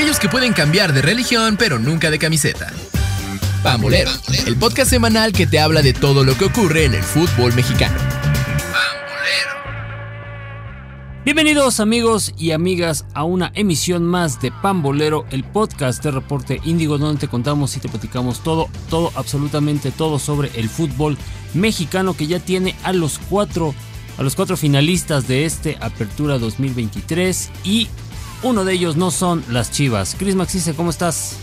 aquellos que pueden cambiar de religión pero nunca de camiseta. Pambolero, el podcast semanal que te habla de todo lo que ocurre en el fútbol mexicano. Bienvenidos amigos y amigas a una emisión más de Pambolero, el podcast de Reporte Índigo, donde te contamos y te platicamos todo, todo, absolutamente todo sobre el fútbol mexicano que ya tiene a los cuatro, a los cuatro finalistas de este Apertura 2023 y uno de ellos no son las Chivas. Cris Maxice, ¿cómo estás?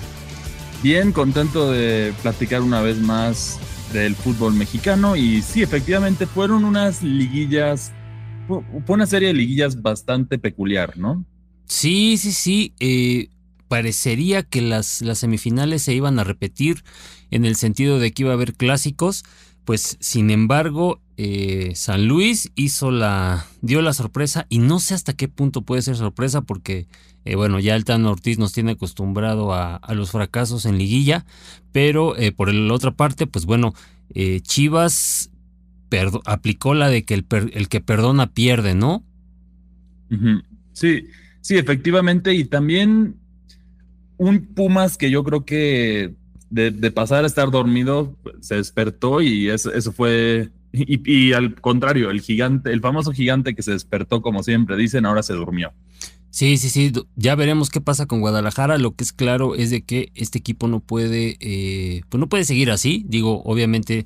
Bien, contento de platicar una vez más del fútbol mexicano y sí, efectivamente fueron unas liguillas fue una serie de liguillas bastante peculiar, ¿no? Sí, sí, sí. Eh, parecería que las, las semifinales se iban a repetir en el sentido de que iba a haber clásicos. Pues sin embargo, eh, San Luis hizo la. dio la sorpresa. Y no sé hasta qué punto puede ser sorpresa, porque eh, bueno, ya el Tan Ortiz nos tiene acostumbrado a, los fracasos en liguilla. Pero por la otra parte, pues bueno, Chivas aplicó la de que el, que perdona pierde, ¿no? Sí, sí, efectivamente. Y también un Pumas que yo creo que de, pasar a estar dormido se despertó y eso fue. Y, al contrario, el gigante, el famoso gigante que se despertó, como siempre dicen, ahora se durmió. Sí, sí, sí. Ya veremos qué pasa con Guadalajara. Lo que es claro es de que este equipo no puede, eh, pues no puede seguir así. Digo, obviamente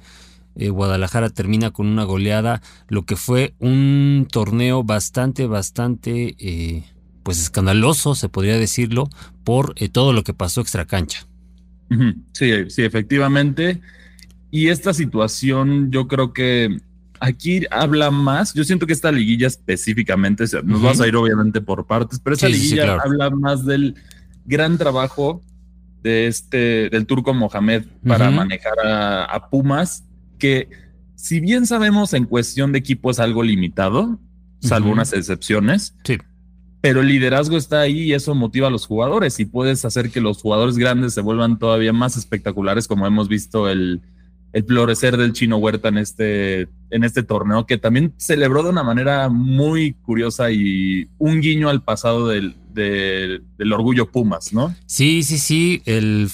eh, Guadalajara termina con una goleada, lo que fue un torneo bastante, bastante, eh, pues escandaloso, se podría decirlo, por eh, todo lo que pasó extra cancha. Sí, sí, efectivamente. Y esta situación, yo creo que aquí habla más. Yo siento que esta liguilla específicamente, nos vamos a ir obviamente por partes, pero esta liguilla habla más del gran trabajo de este, del turco Mohamed para manejar a Pumas que si bien sabemos en cuestión de equipo es algo limitado, salvo unas excepciones, sí. pero el liderazgo está ahí y eso motiva a los jugadores y puedes hacer que los jugadores grandes se vuelvan todavía más espectaculares como hemos visto el, el florecer del chino Huerta en este, en este torneo, que también celebró de una manera muy curiosa y un guiño al pasado del, del, del orgullo Pumas, ¿no? Sí, sí, sí, el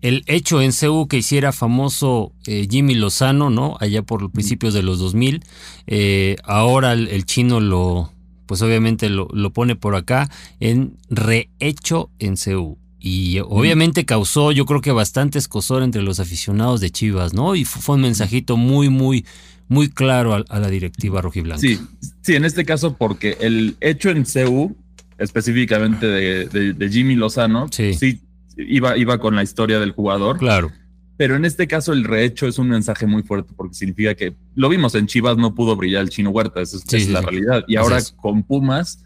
el hecho en CEU que hiciera famoso eh, Jimmy Lozano, ¿no? Allá por los principios de los 2000. Eh, ahora el, chino lo, pues obviamente lo, pone por acá en rehecho en CEU. Y obviamente causó, yo creo que bastante escosor entre los aficionados de Chivas, ¿no? Y fue un mensajito muy, muy, muy claro a, la directiva rojiblanca. Sí, sí, en este caso porque el hecho en CEU, específicamente de, Jimmy Lozano, sí, sí iba, iba con la historia del jugador. Claro. Pero en este caso el rehecho es un mensaje muy fuerte porque significa que lo vimos en Chivas, no pudo brillar el chino Huerta, esa es, la realidad. Y ahora con Pumas,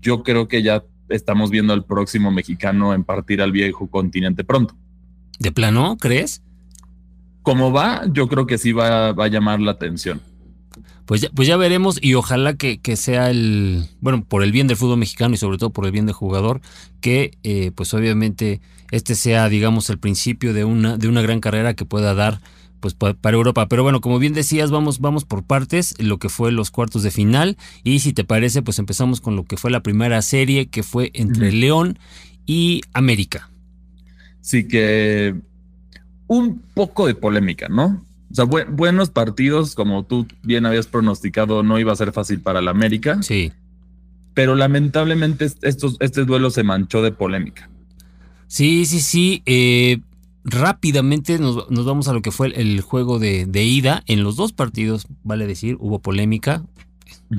yo creo que ya estamos viendo al próximo mexicano en partir al viejo continente pronto. ¿De plano, crees? Como va, yo creo que sí va, va a llamar la atención. Pues ya, pues ya veremos y ojalá que, que, sea el, bueno, por el bien del fútbol mexicano y sobre todo por el bien del jugador, que eh, pues obviamente este sea, digamos, el principio de una, de una gran carrera que pueda dar pues para Europa. Pero bueno, como bien decías, vamos, vamos por partes, lo que fue los cuartos de final. Y si te parece, pues empezamos con lo que fue la primera serie, que fue entre León y América. Sí que un poco de polémica, ¿no? O sea, buenos partidos, como tú bien habías pronosticado, no iba a ser fácil para la América. Sí. Pero lamentablemente estos, este duelo se manchó de polémica. Sí, sí, sí. Eh, rápidamente nos, vamos a lo que fue el, juego de, ida. En los dos partidos, vale decir, hubo polémica.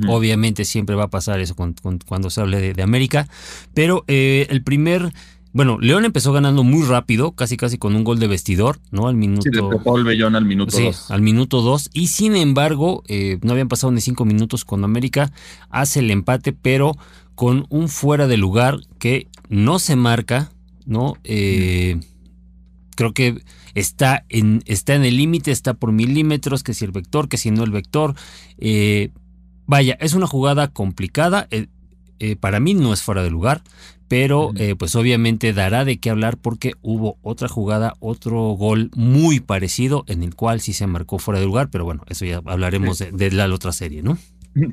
Obviamente siempre va a pasar eso cuando, se hable de, América. Pero eh, el primer bueno, León empezó ganando muy rápido, casi casi con un gol de vestidor, ¿no? Al minuto. Sí, de Paul Bellón al minuto 2. Sí, al minuto 2. Y sin embargo, eh, no habían pasado ni cinco minutos cuando América hace el empate, pero con un fuera de lugar que no se marca, ¿no? Eh, creo que está en, está en el límite, está por milímetros, que si el vector, que si no el vector. Eh, vaya, es una jugada complicada. para mí no es fuera de lugar pero eh, pues obviamente dará de qué hablar porque hubo otra jugada, otro gol muy parecido en el cual sí se marcó fuera de lugar, pero bueno, eso ya hablaremos de, la otra serie, ¿no?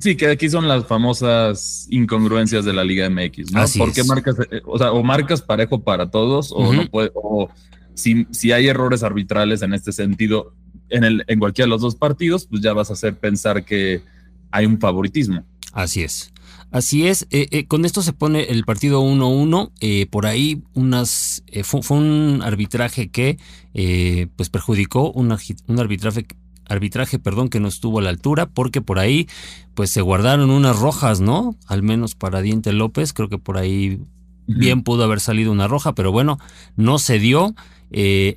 Sí, que aquí son las famosas incongruencias de la Liga MX, ¿no? Así ¿Por qué es. marcas, eh, o sea, o marcas parejo para todos, o no puede, o si, si hay errores arbitrales en este sentido en el, en cualquiera de los dos partidos, pues ya vas a hacer pensar que hay un favoritismo. Así es. Así es. Eh, eh, con esto se pone el partido 1-1. eh, por ahí unas eh, fue, fue un arbitraje que eh, pues perjudicó un, un arbitraje arbitraje, perdón, que no estuvo a la altura, porque por ahí pues se guardaron unas rojas, ¿no? Al menos para Diente López, creo que por ahí bien pudo haber salido una roja, pero bueno, no se dio. Eh,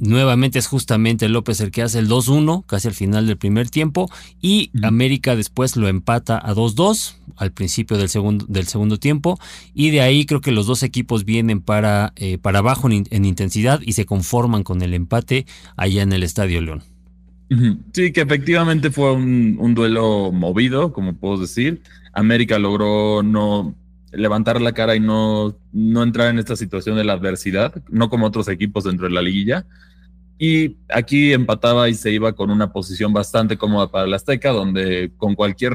nuevamente es justamente López el que hace el 2-1, casi al final del primer tiempo, y. América después lo empata a 2-2 al principio del segundo, del segundo tiempo, y de ahí creo que los dos equipos vienen para, eh, para abajo en, in- en intensidad y se conforman con el empate allá en el Estadio León. Sí, que efectivamente fue un, un duelo movido, como puedo decir. América logró no levantar la cara y no, no entrar en esta situación de la adversidad, no como otros equipos dentro de la liguilla. Y aquí empataba y se iba con una posición bastante cómoda para el Azteca, donde con cualquier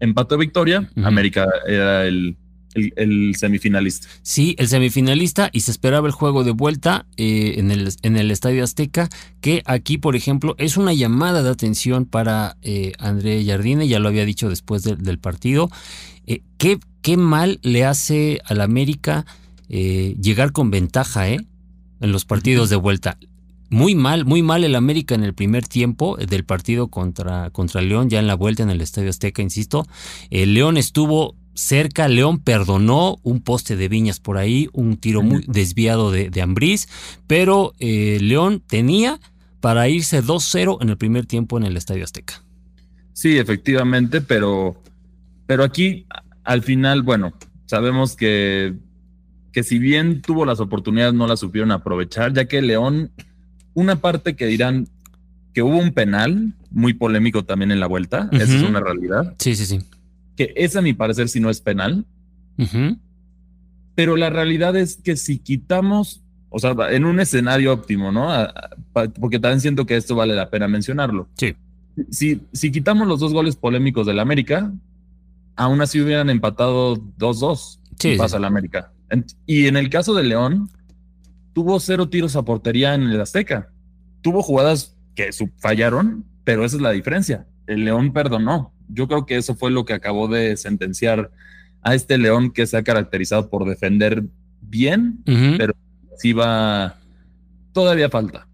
empate o victoria. América era el, el- semifinalista. Sí, el semifinalista y se esperaba el juego de vuelta eh, en, el, en el Estadio Azteca, que aquí, por ejemplo, es una llamada de atención para eh, André Jardine, ya lo había dicho después de- del partido. Eh, ¿qué, qué mal le hace al América eh, llegar con ventaja en los partidos de vuelta? Muy mal, muy mal el América en el primer tiempo del partido contra, contra León, ya en la vuelta en el Estadio Azteca, insisto. El León estuvo cerca, León perdonó un poste de Viñas por ahí, un tiro muy desviado de, de Ambriz, pero eh, León tenía para irse 2-0 en el primer tiempo en el Estadio Azteca. Sí, efectivamente, pero, pero aquí al final, bueno, sabemos que, que si bien tuvo las oportunidades, no las supieron aprovechar, ya que León, una parte que dirán que hubo un penal muy polémico también en la vuelta, esa es una realidad, Sí, sí, sí. Que esa a mi parecer si no es penal, pero la realidad es que si quitamos, o sea, en un escenario óptimo, ¿no? Porque también siento que esto vale la pena mencionarlo. Sí. Si, si quitamos los dos goles polémicos del América, aún así hubieran empatado 2-2 Sí, pasa sí. el América. Y en el caso de León, tuvo cero tiros a portería en el Azteca. Tuvo jugadas que fallaron, pero esa es la diferencia. El León perdonó. Yo creo que eso fue lo que acabó de sentenciar a este León que se ha caracterizado por defender bien, pero sí va. Todavía falta.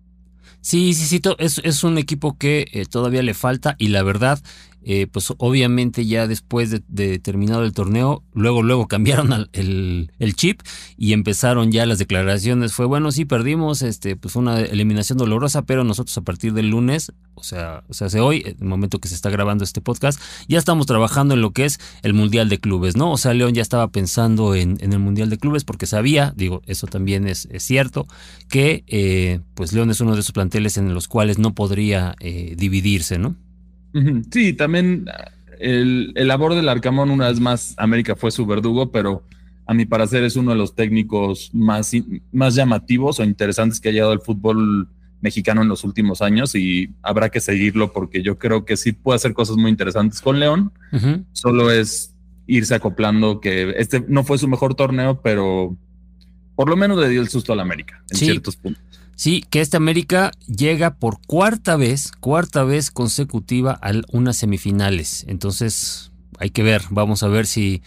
Sí, sí, sí, es, es un equipo que eh, todavía le falta y la verdad, eh, pues obviamente ya después de, terminado el torneo, luego, luego cambiaron al- el, chip y empezaron ya las declaraciones. Fue bueno, sí, perdimos, este, pues fue una eliminación dolorosa, pero nosotros a partir del lunes, o sea, o sea, hace hoy, el momento que se está grabando este podcast, ya estamos trabajando en lo que es el Mundial de Clubes, ¿no? O sea, León ya estaba pensando en, en el Mundial de Clubes porque sabía, digo, eso también es, es cierto, que eh, pues León es uno de esos planteles en los cuales no podría eh, dividirse, ¿no? Sí, también ah, el, el labor del Arcamón, una vez más, América fue su verdugo, pero a mi parecer es uno de los técnicos más, más llamativos o interesantes que ha llegado al fútbol mexicano en los últimos años y habrá que seguirlo porque yo creo que sí puede hacer cosas muy interesantes con León. Solo es irse acoplando que este no fue su mejor torneo, pero por lo menos le dio el susto al América en Sí. ciertos puntos. Sí, que este América llega por cuarta vez, cuarta vez consecutiva a unas semifinales. Entonces, hay que ver, vamos a ver si,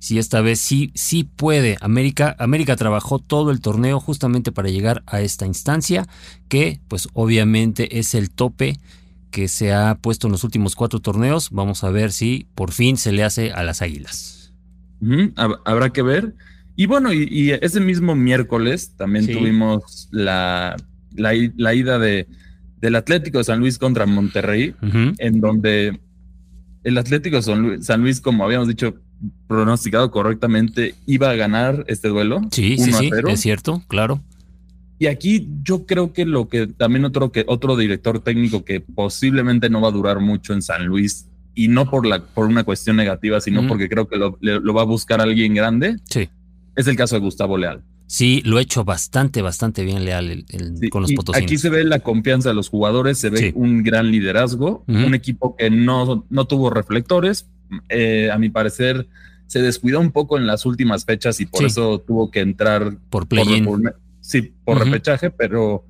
si esta vez sí, sí puede. América, América trabajó todo el torneo justamente para llegar a esta instancia, que pues obviamente es el tope que se ha puesto en los últimos cuatro torneos. Vamos a ver si por fin se le hace a las águilas. Habrá que ver. Y bueno, y, y ese mismo miércoles también Sí. tuvimos la, la, la ida de, del Atlético de San Luis contra Monterrey, en donde el Atlético de San Luis, San Luis, como habíamos dicho, pronosticado correctamente, iba a ganar este duelo. Sí, sí, 1 a sí, 0. es cierto, claro. Y aquí yo creo que lo que también otro que otro director técnico que posiblemente no va a durar mucho en San Luis y no por la por una cuestión negativa, sino porque creo que lo, lo va a buscar alguien grande, Sí. Es el caso de Gustavo Leal. Sí, lo ha hecho bastante, bastante bien Leal con los potosinos. Aquí se ve la confianza de los jugadores, se ve un gran liderazgo, un equipo que no, no tuvo reflectores. Eh, a mi parecer, se descuidó un poco en las últimas fechas y por eso tuvo que entrar por play Sí, por repechaje, pero,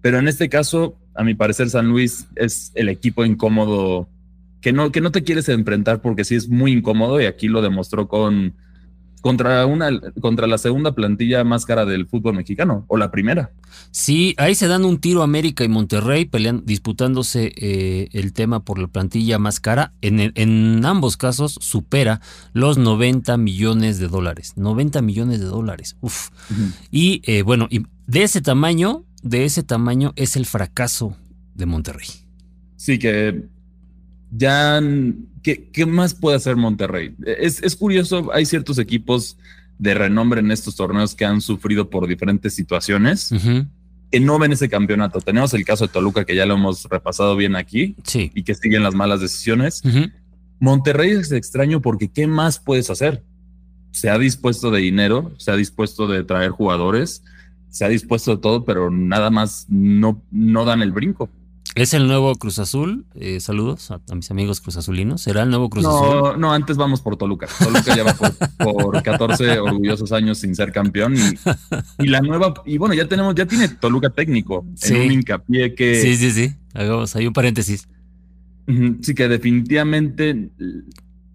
pero en este caso, a mi parecer, San Luis es el equipo incómodo que no, que no te quieres enfrentar porque sí es muy incómodo y aquí lo demostró con contra una contra la segunda plantilla más cara del fútbol mexicano o la primera. Sí, ahí se dan un tiro América y Monterrey pelean, disputándose eh, el tema por la plantilla más cara. En, en ambos casos supera los 90 millones de dólares. 90 millones de dólares. Uf. Y eh, bueno, y de ese tamaño, de ese tamaño es el fracaso de Monterrey. Sí, que ya, ¿qué, más puede hacer Monterrey? Es, curioso, hay ciertos equipos de renombre en estos torneos que han sufrido por diferentes situaciones. que no ven ese campeonato. Tenemos el caso de Toluca, que ya lo hemos repasado bien aquí, sí. y que siguen las malas decisiones. Monterrey es extraño porque ¿qué más puedes hacer? Se ha dispuesto de dinero, se ha dispuesto de traer jugadores, se ha dispuesto de todo, pero nada más no, no dan el brinco. ¿Es el nuevo Cruz Azul? Eh, saludos a, mis amigos Cruz Azulinos. ¿Será el nuevo Cruz Azul? No, no, antes vamos por Toluca. Toluca lleva por, por 14 orgullosos años sin ser campeón. Y, la nueva, y bueno, ya tenemos, ya tiene Toluca técnico. En un hincapié que. Sí, sí, sí. Hagamos ahí un paréntesis. Sí, que definitivamente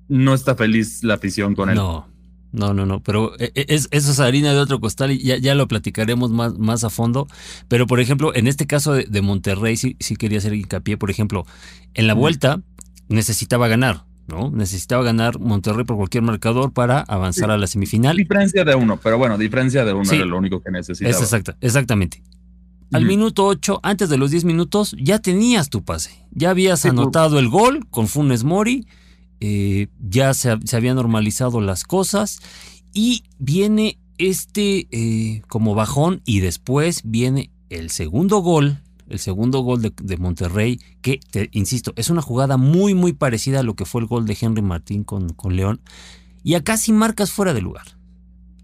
no está feliz la afición con él. No. No, no, no, pero e, e, es, eso es harina de otro costal y ya, ya lo platicaremos más, más a fondo. Pero, por ejemplo, en este caso de, Monterrey, sí, sí, quería hacer hincapié, por ejemplo, en la vuelta necesitaba ganar, ¿no? Necesitaba ganar Monterrey por cualquier marcador para avanzar a la semifinal. Diferencia de uno, pero bueno, diferencia de uno era lo único que necesitaba. Es exacta, exactamente. Al minuto 8, antes de los 10 minutos, ya tenías tu pase. Ya habías anotado el gol con Funes Mori eh, ya se, habían normalizado las cosas y viene este eh, como bajón y después viene el segundo gol, el segundo gol de, Monterrey, que, te, insisto, es una jugada muy, muy parecida a lo que fue el gol de Henry Martín con, con León. Y acá sí marcas fuera de lugar.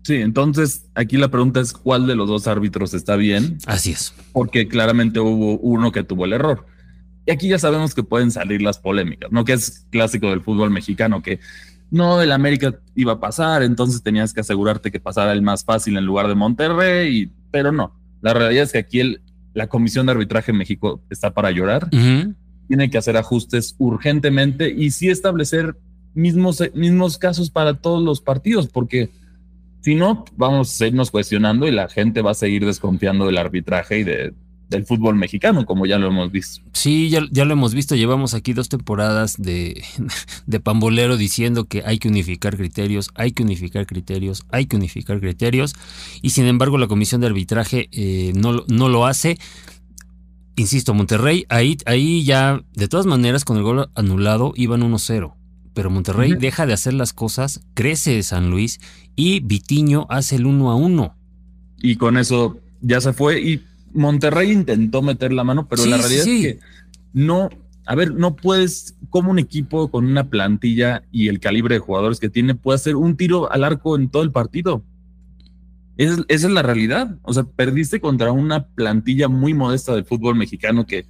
Sí, entonces aquí la pregunta es cuál de los dos árbitros está bien. Así es. Porque claramente hubo uno que tuvo el error. Y aquí ya sabemos que pueden salir las polémicas, ¿no? Que es clásico del fútbol mexicano, que no, el América iba a pasar, entonces tenías que asegurarte que pasara el más fácil en lugar de Monterrey, pero no. La realidad es que aquí el, la Comisión de Arbitraje en México está para llorar. Tiene que hacer ajustes urgentemente y sí establecer mismos, mismos casos para todos los partidos, porque si no, vamos a seguirnos cuestionando y la gente va a seguir desconfiando del arbitraje y de, del fútbol mexicano, como ya lo hemos visto. Sí, ya, ya lo hemos visto. Llevamos aquí dos temporadas de, de, pambolero diciendo que hay que unificar criterios, hay que unificar criterios, hay que unificar criterios. Y sin embargo, la comisión de arbitraje eh, no, no lo hace. Insisto, Monterrey, ahí, ahí ya, de todas maneras, con el gol anulado, iban 1-0. Pero Monterrey deja de hacer las cosas, crece San Luis y Vitiño hace el 1 1. Y con eso ya se fue. Y Monterrey intentó meter la mano, pero la realidad es que no, a ver, no puedes, como un equipo con una plantilla y el calibre de jugadores que tiene, puede hacer un tiro al arco en todo el partido. esa es la realidad. O sea, perdiste contra una plantilla muy modesta del fútbol mexicano que,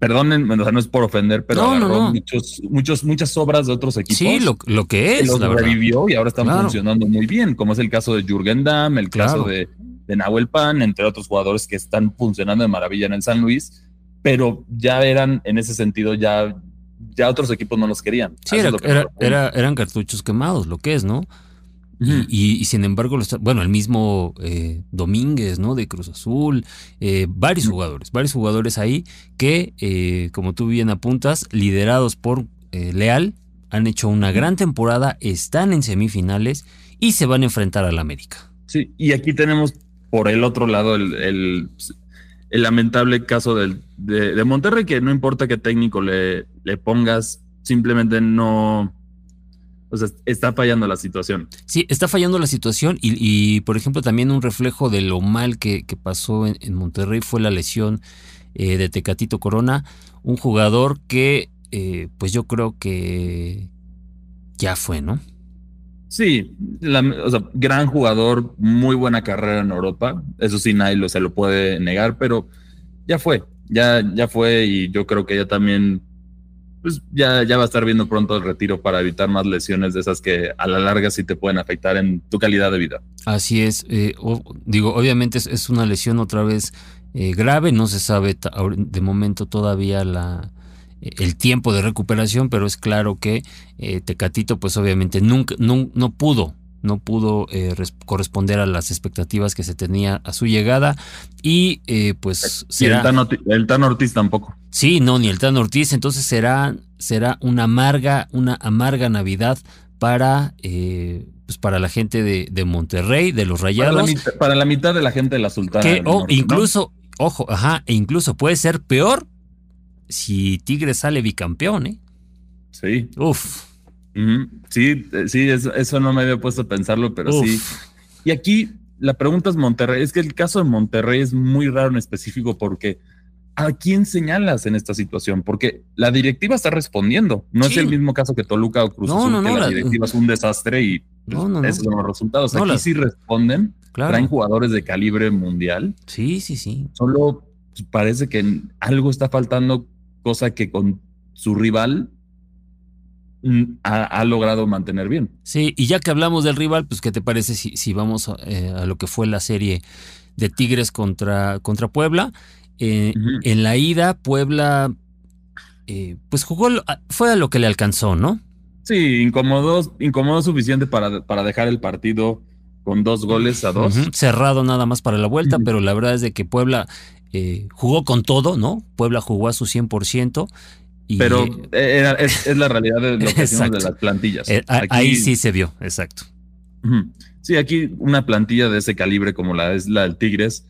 perdonen, o sea, no es por ofender, pero agarró Muchos, muchos, muchas obras de otros equipos. Sí, lo, que es. Los revivió y ahora están funcionando muy bien, como es el caso de Jürgen Damm, el caso de de Nahuel Pan, entre otros jugadores que están funcionando de maravilla en el San Luis, pero ya eran, en ese sentido, ya, ya otros equipos no los querían. Sí, eran cartuchos quemados, lo que es, ¿no? y, sin embargo, bueno, el mismo eh, Domínguez, ¿no? De Cruz Azul, eh, varios jugadores, varios jugadores ahí que, eh, como tú bien apuntas, liderados por Leal, han hecho una gran temporada, están en semifinales y se van a enfrentar al América. Sí, y aquí tenemos por el otro lado el, el, lamentable caso del, de, Monterrey, que no importa qué técnico le, le pongas, simplemente no... O sea, está fallando la situación. Sí, está fallando la situación y, por ejemplo, también un reflejo de lo mal que, pasó en, Monterrey fue la lesión eh, de Tecatito Corona, un jugador que, eh, pues yo creo que ya fue, ¿no? Sí, o sea, gran jugador, muy buena carrera en Europa. Eso sí, nadie lo, se lo puede negar, pero ya fue, ya, ya fue y yo creo que ya también, pues ya, ya va a estar viendo pronto el retiro para evitar más lesiones de esas que a la larga sí te pueden afectar en tu calidad de vida. Así es, eh, digo, obviamente es, una lesión otra vez eh, grave, no se sabe de momento todavía la el tiempo de recuperación, pero es claro que eh, Tecatito pues obviamente nunca, no, no pudo no pudo eh, corresponder a las expectativas que se tenía a su llegada y eh, pues será, el, Tan Ortiz, tampoco. Sí, no, ni el Tan Ortiz, entonces será, será una amarga, una amarga Navidad para, pues para la gente de, Monterrey, de los Rayados. Para la, mitad, de la gente de la Sultana. o incluso, ojo, ajá, e incluso puede ser peor si Tigres sale bicampeón, ¿eh? Sí. Uf. Sí, eh, sí, eso, no me había puesto a pensarlo, pero sí. Y aquí la pregunta es Monterrey. Es que el caso de Monterrey es muy raro en específico porque ¿a quién señalas en esta situación? Porque la directiva está respondiendo. No es el mismo caso que Toluca o Cruz Azul, que la, directiva es un desastre y pues, esos son los resultados. Aquí sí responden, traen jugadores de calibre mundial. Sí, sí, sí. Solo parece que algo está faltando cosa que con su rival mm, ha, logrado mantener bien. Sí, y ya que hablamos del rival, pues ¿qué te parece si, si vamos eh, a, lo que fue la serie de Tigres contra, contra Puebla? Eh, en la ida, Puebla, eh, pues jugó, fue a lo que le alcanzó, ¿no? Sí, incomodó, incomodó suficiente para, para dejar el partido con dos goles a dos. Cerrado nada más para la vuelta, pero la verdad es de que Puebla eh, jugó con todo, ¿no? Puebla jugó a su 100%. Y, Pero eh, es, la realidad de lo que de las plantillas. Eh, ahí sí se vio, exacto. Sí, aquí una plantilla de ese calibre como la es la del Tigres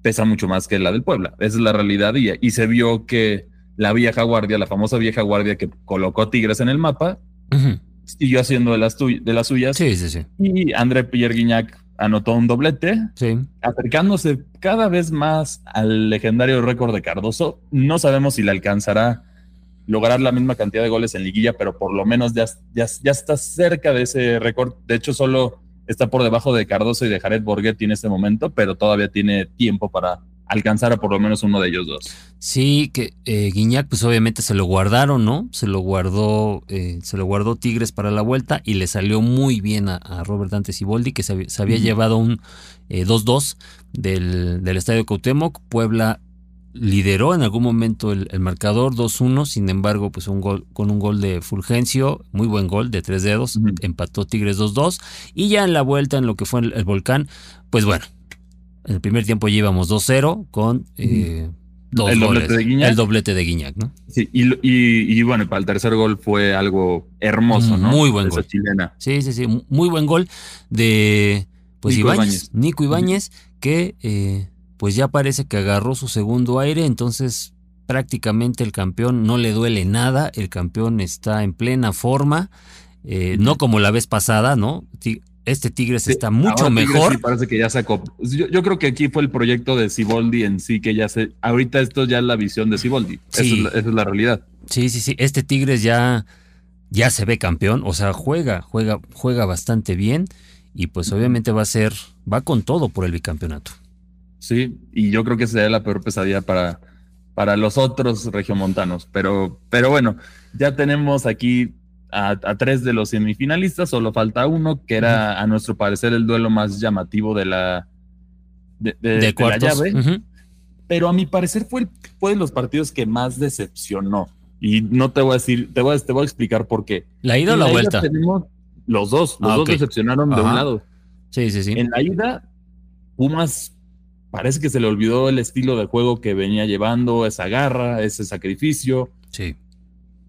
pesa mucho más que la del Puebla. Esa es la realidad y, y se vio que la vieja guardia, la famosa vieja guardia que colocó Tigres en el mapa, siguió haciendo de las, de las suyas. Sí, sí, sí. Y André Pierre Guignac anotó un doblete, acercándose cada vez más al legendario récord de Cardoso. No sabemos si le alcanzará lograr la misma cantidad de goles en liguilla, pero por lo menos ya, ya, ya está cerca de ese récord. De hecho, solo está por debajo de Cardoso y de Jared Borghetti en este momento, pero todavía tiene tiempo para alcanzar a por lo menos uno de ellos dos. Sí, que eh, Guiñac pues obviamente se lo guardaron, ¿no? Se lo guardó, eh, se lo guardó Tigres para la vuelta y le salió muy bien a, Robert Dante Siboldi que se, había llevado un 2-2 eh, del, del Estadio Cuauhtémoc. Puebla lideró en algún momento el, marcador 2-1, sin embargo, pues un gol con un gol de Fulgencio, muy buen gol de tres dedos, empató Tigres 2-2 y ya en la vuelta en lo que fue el volcán, pues bueno, en el primer tiempo llevamos 2-0 con eh, dos el goles. Doblete de Guiñac. El doblete de Guiñac, ¿no? Sí, y, bueno, para el tercer gol fue algo hermoso, ¿no? Muy buen gol. Chilena. Sí, sí, sí. Muy buen gol de pues Nico Ibáñez, Nico Ibáñez, que eh, pues ya parece que agarró su segundo aire, entonces prácticamente el campeón no le duele nada, el campeón está en plena forma, eh, no como la vez pasada, ¿no? Este Tigres está mucho mejor. parece que ya sacó. Yo, creo que aquí fue el proyecto de Siboldi en sí, que ya se. Ahorita esto ya es la visión de Siboldi. Sí. Esa, es la, realidad. Sí, sí, sí. Este Tigres ya, ya se ve campeón. O sea, juega, juega, juega bastante bien. Y pues obviamente va a ser, va con todo por el bicampeonato. Sí, y yo creo que sería la peor pesadilla para, para los otros regiomontanos. Pero, pero bueno, ya tenemos aquí a, tres de los semifinalistas, solo falta uno, que era a nuestro parecer el duelo más llamativo de la, de, la llave. Pero a mi parecer fue, fue de los partidos que más decepcionó. Y no te voy a decir, te voy a, te voy a explicar por qué. ¿La ida o la, vuelta? Tenemos los dos, los ah, dos decepcionaron de un lado. Sí, sí, sí. En la ida, Pumas parece que se le olvidó el estilo de juego que venía llevando, esa garra, ese sacrificio. Sí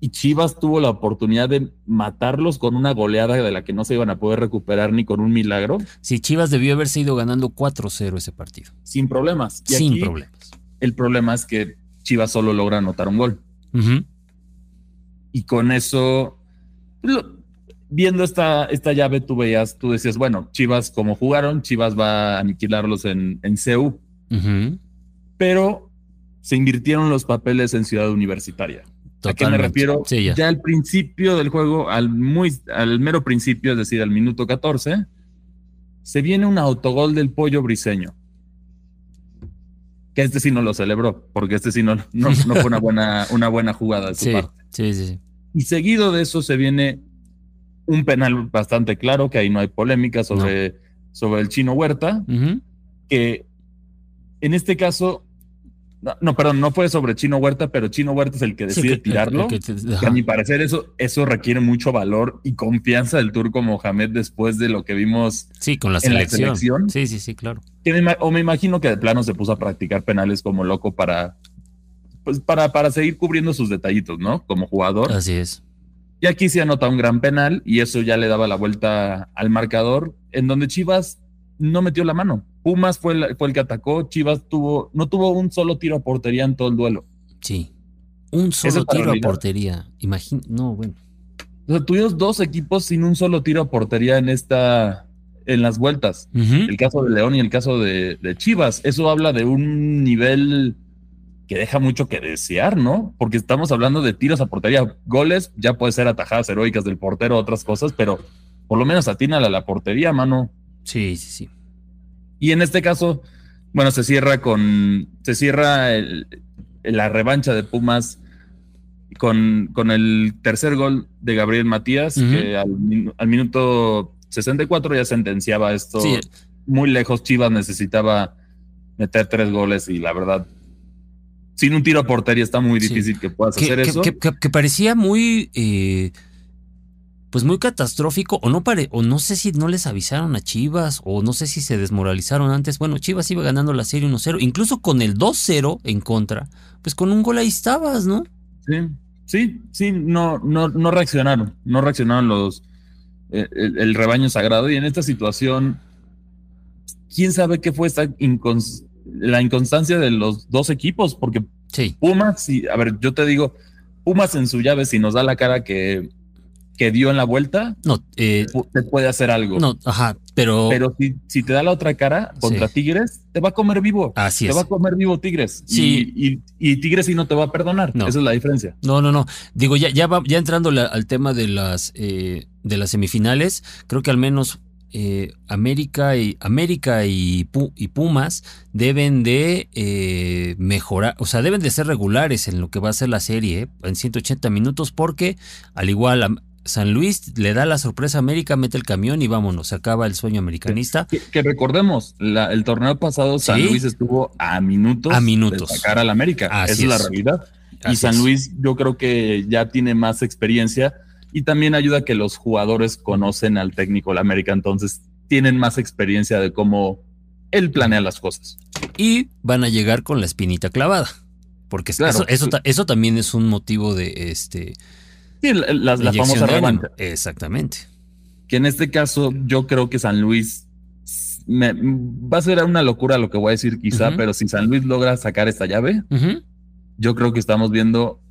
y Chivas tuvo la oportunidad de matarlos con una goleada de la que no se iban a poder recuperar ni con un milagro. Sí, Chivas debió haberse ido ganando 4-0 ese partido. Sin problemas. Sin problemas. El problema es que Chivas solo logra anotar un gol. Y con eso, viendo esta, esta llave, tú veías, tú decías, bueno, Chivas como jugaron, Chivas va a aniquilarlos en, en CEU. Pero se invirtieron los papeles en Ciudad Universitaria ¿A qué me refiero? ya. al principio del juego, al, muy, al mero principio, es decir, al minuto 14, se viene un autogol del pollo briseño. Que este sí no lo celebró, porque este sí no, no, fue una buena, una buena jugada de su parte. Sí, sí, sí. Y seguido de eso se viene un penal bastante claro, que ahí no hay polémica sobre, sobre el chino Huerta, que en este caso no, perdón, no fue sobre Chino Huerta, pero Chino Huerta es el que decide tirarlo. a mi parecer eso, eso requiere mucho valor y confianza del turco Mohamed después de lo que vimos sí, con la selección. Sí, sí, sí, claro. o me imagino que de plano se puso a practicar penales como loco para, pues para, para seguir cubriendo sus detallitos, ¿no? Como jugador. Así es. Y aquí se anota un gran penal y eso ya le daba la vuelta al marcador, en donde Chivas no metió la mano. Pumas fue el, fue el que atacó, Chivas tuvo, no tuvo un solo tiro a portería en todo el duelo. Sí, un solo tiro a portería. Imagina, no, bueno. O sea, tuvimos dos equipos sin un solo tiro a portería en esta, en las vueltas. El caso de León y el caso de, de, Chivas. Eso habla de un nivel que deja mucho que desear, ¿no? Porque estamos hablando de tiros a portería. Goles, ya puede ser atajadas heroicas del portero, otras cosas, pero por lo menos atínala a la portería, mano. Sí, sí, sí. Y en este caso, bueno, se cierra con, se cierra la revancha de Pumas con, con, el tercer gol de Gabriel Matías, que al, minuto 64 ya sentenciaba esto. Muy lejos, Chivas necesitaba meter tres goles y la verdad, sin un tiro a portería está muy difícil que puedas hacer eso. Que, parecía muy... Eh, pues muy catastrófico, o no pare, o no sé si no les avisaron a Chivas, o no sé si se desmoralizaron antes. Bueno, Chivas iba ganando la serie 1-0, incluso con el 2-0 en contra, pues con un gol ahí estabas, ¿no? Sí, sí, sí, no, no, no reaccionaron, no reaccionaron los eh, el, rebaño sagrado, y en esta situación, quién sabe qué fue esta la inconstancia de los dos equipos, porque Pumas, y, a ver, yo te digo, Pumas en su llave, si nos da la cara que que dio en la vuelta, no, eh, te puede hacer algo. No, ajá, pero. Pero si, si te da la otra cara contra Tigres, te va a comer vivo. Así es. Te va a comer vivo Tigres. Sí. Y, y, Tigres sí no te va a perdonar. Esa es la diferencia. No, no, no. Digo, ya, ya, va, ya entrando al tema de las, eh, de las semifinales, creo que al menos eh, América y América y, y Pumas deben de mejorar, o sea, deben de ser regulares en lo que va a ser la serie en 180 minutos, porque al igual San Luis le da la sorpresa a América, mete el camión y vámonos, se acaba el sueño americanista. Que, recordemos, el torneo pasado San Luis estuvo a minutos, a minutos de sacar al América. Esa es, la realidad. y San Luis yo creo que ya tiene más experiencia y también ayuda a que los jugadores conocen al técnico del América, entonces tienen más experiencia de cómo él planea las cosas. Y van a llegar con la espinita clavada, porque eso, eso, eso también es un motivo de este Sí, la, famosa revancha. Exactamente. Que en este caso yo creo que San Luis va a ser una locura lo que voy a decir quizá, pero si San Luis logra sacar esta llave, yo creo que estamos viendo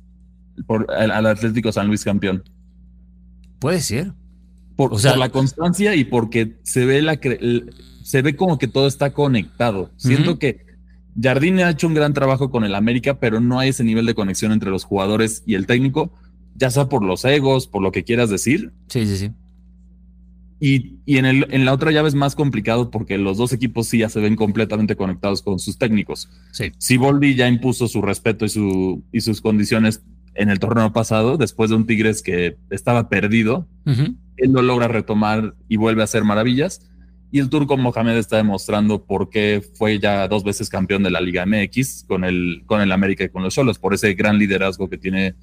por, al, Atlético San Luis campeón. Puede ser. Por, o sea, la constancia y porque se ve la se ve como que todo está conectado. Siento que Jardine ha hecho un gran trabajo con el América, pero no hay ese nivel de conexión entre los jugadores y el técnico ya sea por los egos, por lo que quieras decir. Sí, sí, sí. Y, y en, el, en la otra llave es más complicado porque los dos equipos sí ya se ven completamente conectados con sus técnicos. Sí. Si Boldi ya impuso su respeto y, su, y sus condiciones en el torneo pasado, después de un Tigres que estaba perdido, él lo logra retomar y vuelve a hacer maravillas. Y el turco Mohamed está demostrando por qué fue ya dos veces campeón de la Liga MX con el, con el América y con los Solos, por ese gran liderazgo que tiene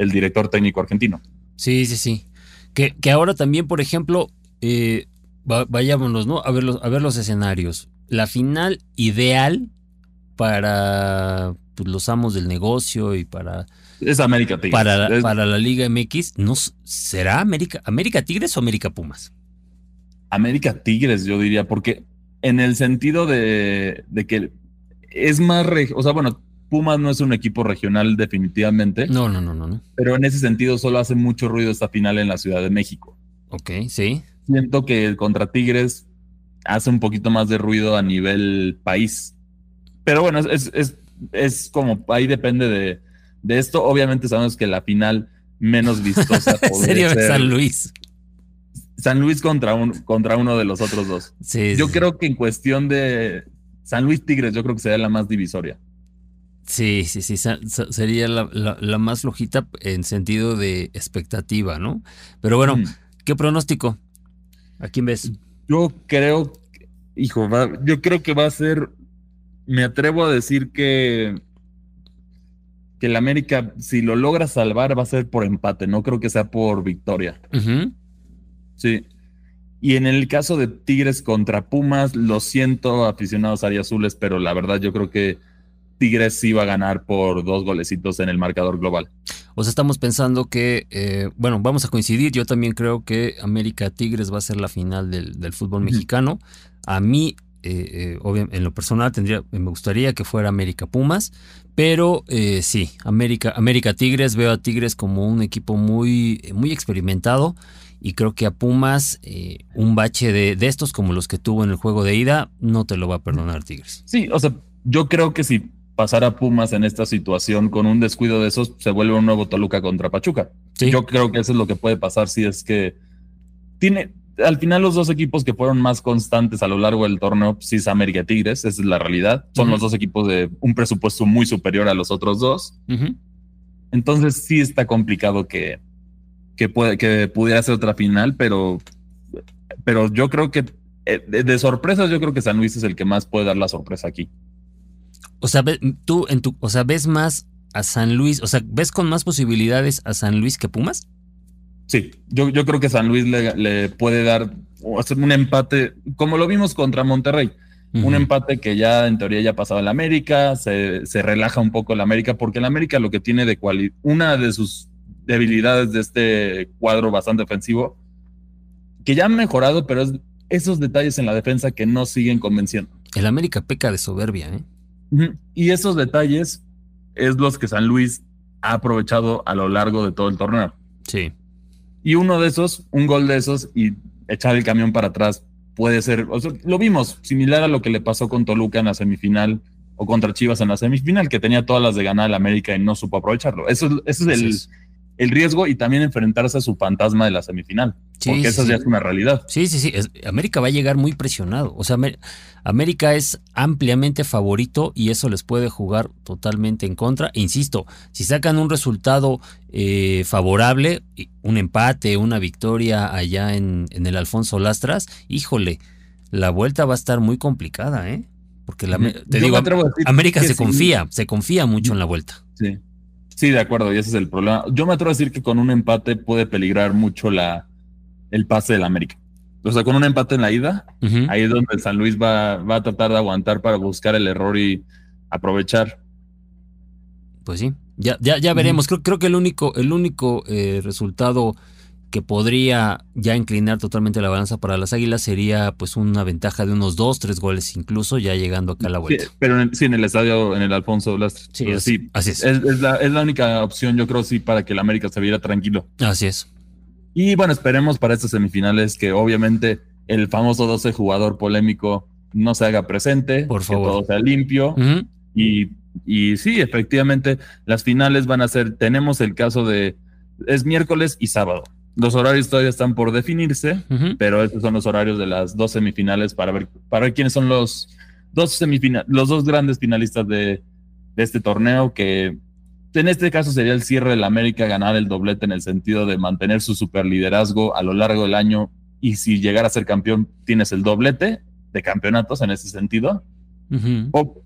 el director técnico argentino. Sí, sí, sí. Que, que ahora también, por ejemplo, eh, vayámonos, ¿no? A ver, los, a ver los escenarios. La final ideal para pues, los amos del negocio y para... Es América Tigres. Para, para la Liga MX, ¿no, ¿será América, América Tigres o América Pumas? América Tigres, yo diría, porque en el sentido de, de que es más... O sea, bueno, Pumas no es un equipo regional definitivamente. No, no, no, no, Pero en ese sentido solo hace mucho ruido esta final en la Ciudad de México. Ok, sí. Siento que contra Tigres hace un poquito más de ruido a nivel país. Pero bueno, es, es, es como ahí depende de, de esto. Obviamente sabemos que la final menos vistosa sería San Luis. San Luis contra, un, contra uno de los otros dos. yo creo que en cuestión de San Luis Tigres, yo creo que sería la más divisoria. Sí, sí, sí, sería la, más flojita en sentido de expectativa, ¿no? Pero bueno, mm. ¿qué pronóstico? ¿A quién ves? Yo creo, hijo, yo creo que va a ser, me atrevo a decir que que el América, si lo logra salvar, va a ser por empate, no creo que sea por victoria. Sí. Y en el caso de Tigres contra Pumas, lo siento, aficionados Azules, pero la verdad yo creo que Tigres sí va a ganar por dos golecitos en el marcador global. O sea, estamos pensando que, eh, bueno, vamos a coincidir. Yo también creo que América Tigres va a ser la final del, fútbol mexicano. A mí, eh, eh en lo personal, tendría, me gustaría que fuera América Pumas, pero eh, sí, América, América Tigres, veo a Tigres como un equipo muy, muy experimentado y creo que a Pumas eh, un bache de, estos como los que tuvo en el juego de ida no te lo va a perdonar Tigres. Sí, o sea, yo creo que si pasara Pumas en esta situación con un descuido de esos, se vuelve un nuevo Toluca contra Pachuca. Yo creo que eso es lo que puede pasar si es que tiene, al final los dos equipos que fueron más constantes a lo largo del torneo, sí es América Tigres, esa es la realidad. Son los dos equipos de un presupuesto muy superior a los otros dos. Entonces sí está complicado que, que, puede, que pudiera ser otra final, pero, pero yo creo que eh, de, sorpresas yo creo que San Luis es el que más puede dar la sorpresa aquí. O sea, tú en tu, o sea, ves más a San Luis, o sea, ves con más posibilidades a San Luis que Pumas? Sí, yo, yo creo que San Luis le, puede dar un empate, como lo vimos contra Monterrey. Un empate que ya en teoría ya ha pasado en la América, se, relaja un poco la América, porque la América lo que tiene de cualidad, una de sus debilidades de este cuadro bastante ofensivo, que ya han mejorado, pero es esos detalles en la defensa que no siguen convenciendo. El América peca de soberbia, ¿eh? Y esos detalles es los que San Luis ha aprovechado a lo largo de todo el torneo. Sí. Y uno de esos, un gol de esos y echar el camión para atrás puede ser, lo vimos, similar a lo que le pasó con Toluca en la semifinal o contra Chivas en la semifinal, que tenía todas las de ganar el América y no supo aprovecharlo. Eso, eso es el, el riesgo y también enfrentarse a su fantasma de la semifinal. porque esa ya es una realidad. Sí, sí, sí. América va a llegar muy presionado. O sea, América es ampliamente favorito y eso les puede jugar totalmente en contra. E insisto, si sacan un resultado eh, favorable, un empate, una victoria allá en, el Alfonso Lastras, híjole, la vuelta va a estar muy complicada, ¿eh? Porque la, te digo, América se confía, se confía mucho en la vuelta. Sí. Sí, de acuerdo, y ese es el problema. Yo me atrevo a decir que con un empate puede peligrar mucho la, el pase del América. O sea, con un empate en la ida, ahí es donde el San Luis va, va, a tratar de aguantar para buscar el error y aprovechar. Pues sí, ya, ya, ya veremos. creo, creo que el único, el único eh, resultado que podría ya inclinar totalmente la balanza para las Águilas sería pues una ventaja de unos dos, tres goles incluso ya llegando acá a la vuelta. pero en sí, en el estadio, en el Alfonso Blas. Sí, así es. Es, la, es, la, única opción, yo creo, sí, para que el América se viera tranquilo. Así es. Y bueno, esperemos para estas semifinales que obviamente el famoso 12 jugador polémico no se haga presente, Por favor. que todo sea limpio. y, y sí, efectivamente, las finales van a ser, tenemos el caso de, es miércoles y sábado. Los horarios todavía están por definirse, pero estos son los horarios de las dos semifinales para ver, para ver quiénes son los dos semifinales, los dos grandes finalistas de, este torneo, que en este caso sería el cierre de la América ganar el doblete en el sentido de mantener su superliderazgo a lo largo del año y si llegara a ser campeón tienes el doblete de campeonatos en ese sentido.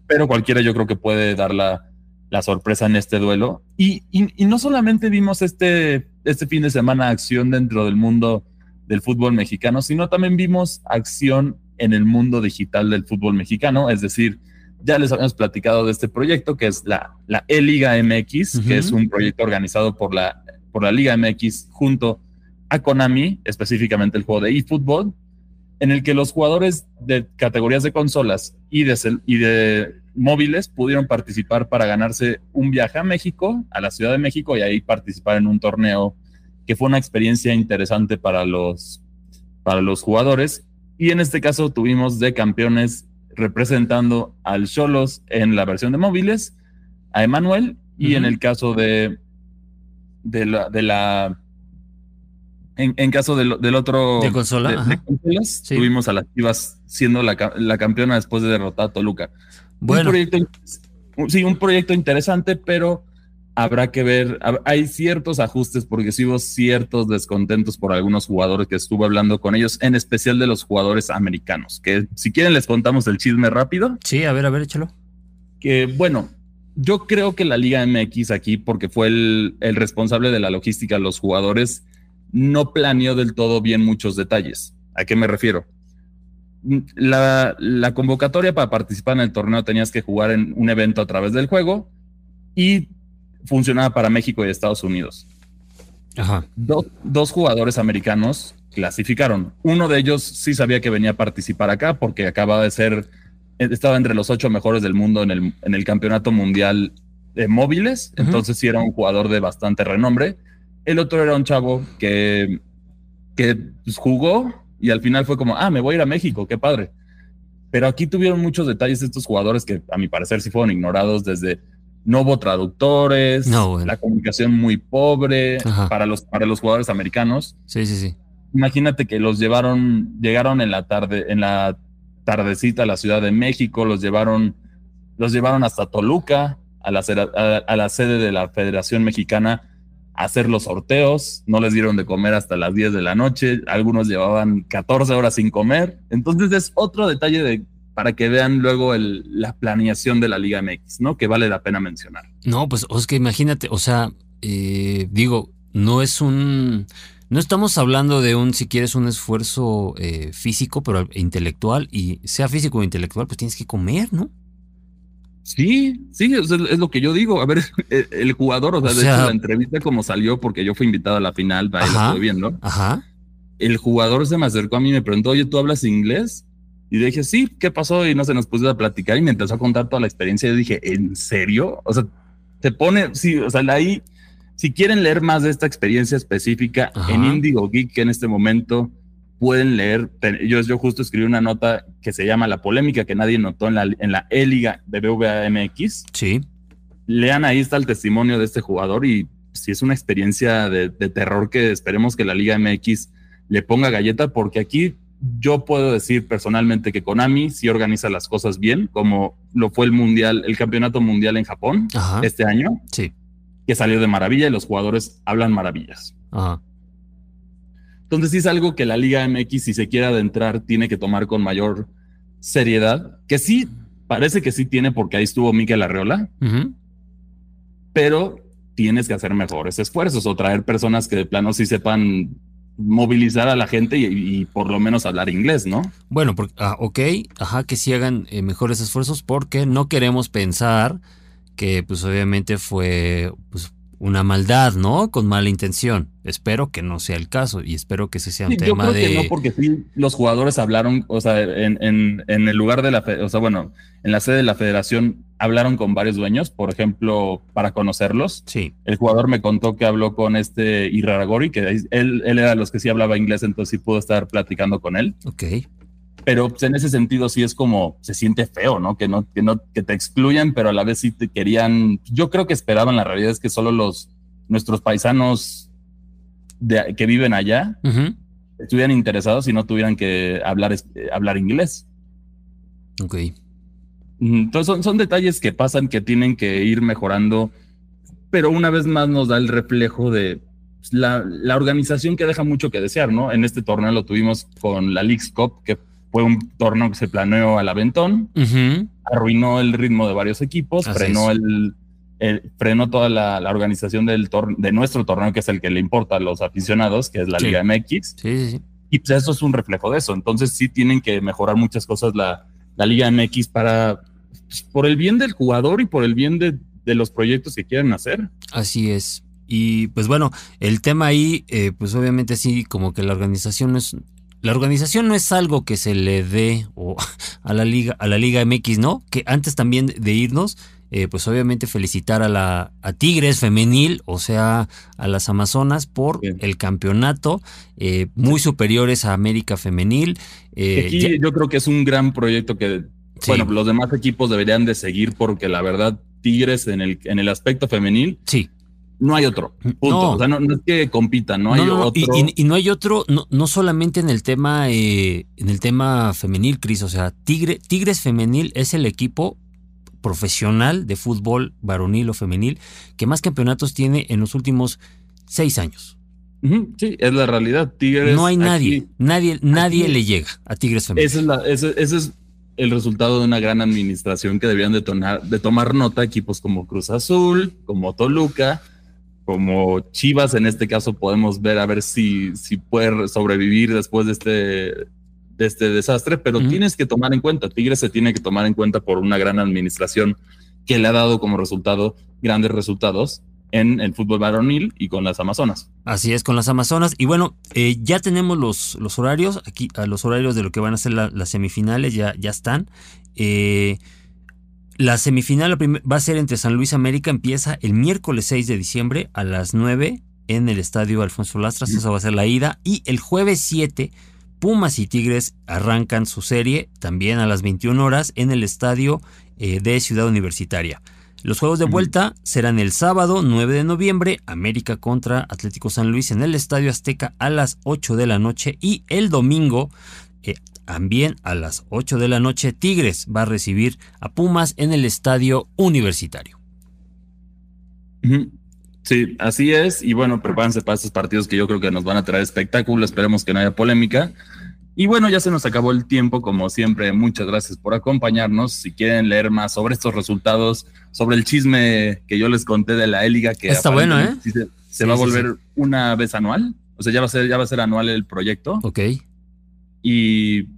pero cualquiera yo creo que puede dar la, la sorpresa en este duelo. Y, y, no solamente vimos este, este fin de semana acción dentro del mundo del fútbol mexicano, sino también vimos acción en el mundo digital del fútbol mexicano, es decir, ya les habíamos platicado de este proyecto que es la, la E-Liga MX, que es un proyecto organizado por la, por la Liga MX junto a Konami, específicamente el juego de eFootball, en el que los jugadores de categorías de consolas y de, y de móviles pudieron participar para ganarse un viaje a México, a la Ciudad de México, y ahí participar en un torneo que fue una experiencia interesante para los, para los jugadores. Y en este caso tuvimos de campeones representando al Cholos en la versión de móviles, a Emanuel Y en el caso de, de la, de la en, caso del, otro de consola, tuvimos a las Chivas siendo la, campeona después de derrotar a Toluca. Bueno. Un proyecto, sí, un proyecto interesante, pero habrá que ver, hay ciertos ajustes porque sí hubo ciertos descontentos por algunos jugadores que estuve hablando con ellos, en especial de los jugadores americanos, que si quieren les contamos el chisme rápido. Sí, a ver, a ver, échalo. Que bueno, yo creo que la Liga MX aquí, porque fue el, el responsable de la logística de los jugadores, no planeó del todo bien muchos detalles. ¿A qué me refiero? La, la convocatoria para participar en el torneo tenías que jugar en un evento a través del juego y funcionaba para México y Estados Unidos. dos jugadores americanos clasificaron. Uno de ellos sí sabía que venía a participar acá porque acaba de ser, estaba entre los ocho mejores del mundo en el, en el campeonato mundial de móviles, entonces sí era un jugador de bastante renombre. El otro era un chavo que, que pues, jugó y al final fue como, ah, me voy a ir a México, qué padre. Pero aquí tuvieron muchos detalles estos jugadores que a mi parecer sí fueron ignorados desde no hubo traductores, la comunicación muy pobre para los, para los jugadores americanos. Sí, sí, sí. Imagínate que los llevaron, llegaron en la tarde, en la tardecita a la Ciudad de México, los llevaron, los llevaron hasta Toluca, a la, a, la sede de la Federación Mexicana, a hacer los sorteos, no les dieron de comer hasta las 10 de la noche, algunos llevaban 14 horas sin comer. Entonces es otro detalle de para que vean luego la planeación de la Liga MX, ¿no? Que vale la pena mencionar. No, pues es que imagínate, o sea, eh, digo, no es un... No estamos hablando de un, si quieres, un esfuerzo eh, físico, pero intelectual, y sea físico o intelectual, pues tienes que comer, ¿no? Sí, sí, es, lo que yo digo. A ver, el, jugador, o sea, de hecho, la entrevista como salió, porque yo fui invitado a la final, ahí lo estoy viendo. Ajá. El jugador se me acercó a mí y me preguntó, oye, ¿tú hablas inglés? Y dije, sí, ¿qué pasó? Y no se nos puso a platicar y me empezó a contar toda la experiencia. Y dije, ¿en serio? O sea, te pone, sí, o sea, ahí, si quieren leer más de esta experiencia específica en Indigo Geek, que en este momento pueden leer, yo, yo justo escribí una nota que se llama La polémica que nadie notó en la, en la E-Liga de BVAMX. Sí. Lean ahí está el testimonio de este jugador y si es una experiencia de, de terror que esperemos que la Liga MX le ponga galleta, porque aquí yo puedo decir personalmente que Konami sí organiza las cosas bien, como lo fue el mundial, el campeonato mundial en Japón este año. Sí. Que salió de maravilla y los jugadores hablan maravillas. Entonces sí es algo que la Liga MX, si se quiere adentrar, tiene que tomar con mayor seriedad, que sí, parece que sí tiene porque ahí estuvo Mikel Arreola, pero tienes que hacer mejores esfuerzos o traer personas que de plano sí sepan movilizar a la gente y, por lo menos hablar inglés, ¿no? Bueno, porque, ah, ok, ajá, que sí hagan eh, mejores esfuerzos porque no queremos pensar que pues obviamente fue pues, una maldad, ¿no? Con mala intención. Espero que no sea el caso y espero que ese sea un tema yo creo Que no, porque sí, los jugadores hablaron, o sea, en, en, en el lugar de la, o sea, bueno, en la sede de la federación hablaron con varios dueños, por ejemplo, para conocerlos. Sí. El jugador me contó que habló con este Irraragori, que él, él era de los que sí hablaba inglés, entonces sí pudo estar platicando con él. Ok. Pero pues, en ese sentido sí es como, se siente feo, ¿no? Que no, que no, que te excluyan, pero a la vez sí te querían, yo creo que esperaban, la realidad es que solo los, nuestros paisanos de, que viven allá estuvieran interesados y no tuvieran que hablar, hablar inglés. Ok. Entonces son, detalles que pasan que tienen que ir mejorando, pero una vez más nos da el reflejo de pues, la, organización que deja mucho que desear, ¿no? En este torneo lo tuvimos con la Leagues Cup, que fue un torneo que se planeó al aventón, arruinó el ritmo de varios equipos, frenó el, frenó toda la, organización del de nuestro torneo, que es el que le importa a los aficionados, que es la Liga MX. Y pues eso es un reflejo de eso. Entonces sí tienen que mejorar muchas cosas la, la Liga MX para, pues, por el bien del jugador y por el bien de, los proyectos que quieren hacer. Así es. Y pues bueno, el tema ahí, eh, pues obviamente sí, como que la organización no es, la organización no es algo que se le dé o a la liga, a la Liga MX, ¿no? Que antes también de irnos, eh, pues obviamente felicitar a la a Tigres femenil, o sea, a las Amazonas por el campeonato, eh, muy superiores a América femenil. Eh, Aquí yo creo que es un gran proyecto que, bueno, los demás equipos deberían de seguir porque la verdad Tigres en el, en el aspecto femenil. Sí. No hay otro. Punto. O sea, no, es que compitan, no, hay otro. Y, no hay otro, no, no solamente en el tema, eh, en el tema femenil, Cris. O sea, Tigre, Tigres Femenil es el equipo profesional de fútbol varonil o femenil que más campeonatos tiene en los últimos seis años. Sí, es la realidad. Tigres. No hay nadie, nadie, nadie le llega a Tigres Femenil. Ese es, la, ese, es el resultado de una gran administración que debían de, de tomar nota equipos como Cruz Azul, como Toluca, como Chivas. En este caso podemos ver a ver si, si puede sobrevivir después de este, de este desastre, pero tienes que tomar en cuenta, Tigres se tiene que tomar en cuenta por una gran administración que le ha dado como resultado grandes resultados en el fútbol varonil y con las Amazonas. Así es, con las Amazonas. Y bueno, eh, ya tenemos los, los horarios, aquí a los horarios de lo que van a ser las semifinales, ya, ya están. Eh, la semifinal va a ser entre San Luis América, empieza el miércoles 6 de diciembre a las 9 en el estadio Alfonso Lastras, esa va a ser la ida. Y el jueves 7, Pumas y Tigres arrancan su serie también a las 21 horas en el estadio eh, de Ciudad Universitaria. Los juegos de vuelta serán el sábado 9 de noviembre, América contra Atlético San Luis en el Estadio Azteca a las 8 de la noche y el domingo eh, también a las 8 de la noche Tigres va a recibir a Pumas en el Estadio Universitario. Sí, así es. Y bueno, prepárense para estos partidos que yo creo que nos van a traer espectáculo. Esperemos que no haya polémica. Y bueno, ya se nos acabó el tiempo, como siempre. Muchas gracias por acompañarnos. Si quieren leer más sobre estos resultados, sobre el chisme que yo les conté de la Éliga, que está bueno, ¿eh? Se, va a volver una vez anual. O sea, ya va a ser, ya va a ser anual el proyecto. Ok. Y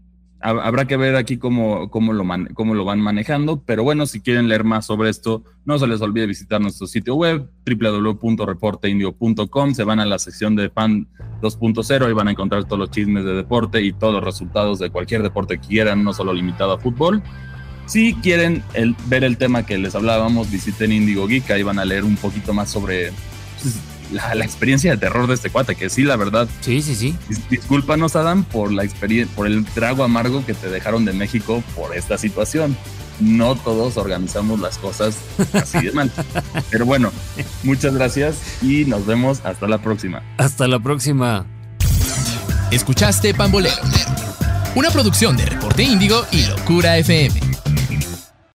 habrá que ver aquí cómo, cómo, lo cómo lo van manejando, pero bueno, si quieren leer más sobre esto, no se les olvide visitar nuestro sitio web www.reporteindio.com, se van a la sección de fan 2.0 y van a encontrar todos los chismes de deporte y todos los resultados de cualquier deporte que quieran, no solo limitado a fútbol. Si quieren ver el tema que les hablábamos, visiten Indigo Geek, ahí van a leer un poquito más sobre pues, la, experiencia de terror de este cuate, que sí, la verdad. Sí, sí, sí. discúlpanos, Adam, por la experiencia, por el trago amargo que te dejaron de México por esta situación. No todos organizamos las cosas así de mal. Pero bueno, muchas gracias y nos vemos hasta la próxima. Hasta la próxima. Escuchaste Pambolero, una producción de Reporte Índigo y Locura FM.